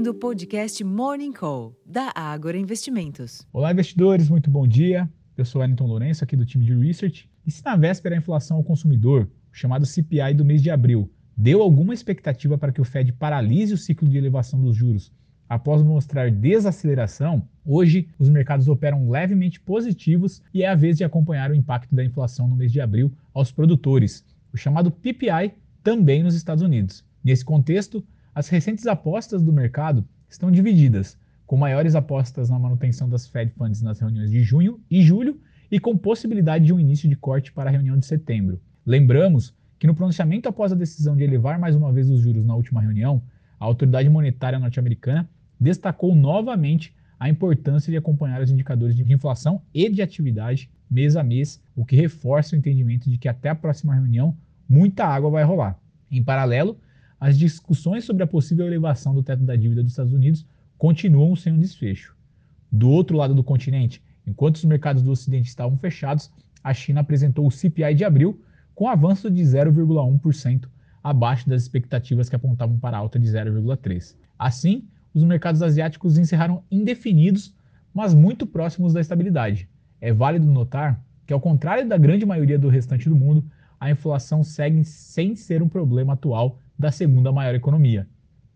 ouvindo o podcast Morning Call, da Ágora Investimentos. Olá, investidores, muito bom dia. Eu sou Wellington Lourenço, aqui do time de Research. E se na véspera a inflação ao consumidor, o chamado CPI do mês de abril, deu alguma expectativa para que o Fed paralise o ciclo de elevação dos juros após mostrar desaceleração, hoje os mercados operam levemente positivos e é a vez de acompanhar o impacto da inflação no mês de abril aos produtores, o chamado PPI, também nos Estados Unidos. Nesse contexto, as recentes apostas do mercado estão divididas, com maiores apostas na manutenção das Fed Funds nas reuniões de junho e julho e com possibilidade de um início de corte para a reunião de setembro. Lembramos que no pronunciamento após a decisão de elevar mais uma vez os juros na última reunião, a autoridade monetária norte-americana destacou novamente a importância de acompanhar os indicadores de inflação e de atividade mês a mês, o que reforça o entendimento de que até a próxima reunião muita água vai rolar. Em paralelo, as discussões sobre a possível elevação do teto da dívida dos Estados Unidos continuam sem um desfecho. Do outro lado do continente, enquanto os mercados do Ocidente estavam fechados, a China apresentou o CPI de abril com avanço de 0,1%, abaixo das expectativas que apontavam para alta de 0,3%. Assim, os mercados asiáticos encerraram indefinidos, mas muito próximos da estabilidade. É válido notar que, ao contrário da grande maioria do restante do mundo, a inflação segue sem ser um problema atual da segunda maior economia.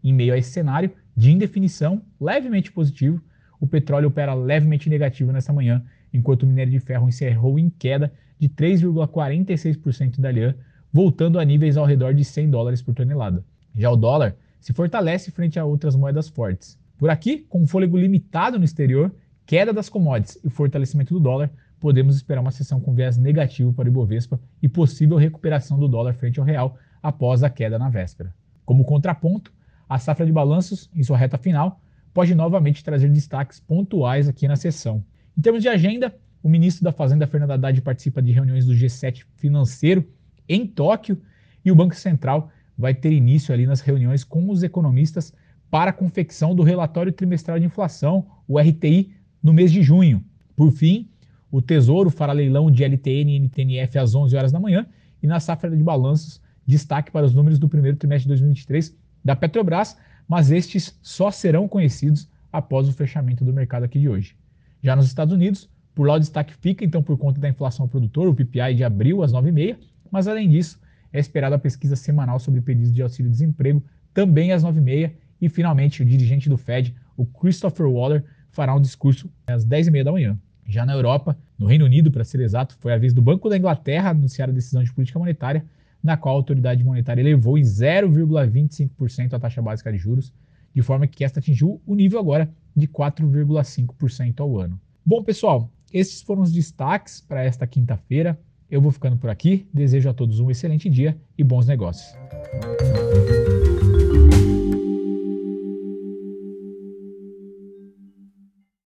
Em meio a esse cenário de indefinição levemente positivo, o petróleo opera levemente negativo nesta manhã, enquanto o minério de ferro encerrou em queda de 3,46% da LIAN, voltando a níveis ao redor de 100 dólares por tonelada. Já o dólar se fortalece frente a outras moedas fortes. Por aqui, com um fôlego limitado no exterior, queda das commodities e fortalecimento do dólar, podemos esperar uma sessão com viés negativo para o Ibovespa e possível recuperação do dólar frente ao real após a queda na véspera. Como contraponto, a safra de balanços, em sua reta final, pode novamente trazer destaques pontuais aqui na sessão. Em termos de agenda, o ministro da Fazenda, Fernando Haddad, participa de reuniões do G7 financeiro em Tóquio e o Banco Central vai ter início ali nas reuniões com os economistas para a confecção do relatório trimestral de inflação, o RTI, no mês de junho. Por fim, o Tesouro fará leilão de LTN e NTNF às 11 horas da manhã e na safra de balanços, destaque para os números do primeiro trimestre de 2023 da Petrobras, mas estes só serão conhecidos após o fechamento do mercado aqui de hoje. Já nos Estados Unidos, por lá o destaque fica então por conta da inflação ao produtor, o PPI de abril às 9h30, mas além disso, é esperada a pesquisa semanal sobre pedidos de auxílio-desemprego também às 9h30 e finalmente o dirigente do Fed, o Christopher Waller, fará um discurso às 10h30 da manhã. Já na Europa, no Reino Unido, para ser exato, foi a vez do Banco da Inglaterra anunciar a decisão de política monetária, na qual a autoridade monetária elevou em 0,25% a taxa básica de juros, de forma que esta atingiu o nível agora de 4,5% ao ano. Bom, pessoal, esses foram os destaques para esta quinta-feira. Eu vou ficando por aqui. Desejo a todos um excelente dia e bons negócios.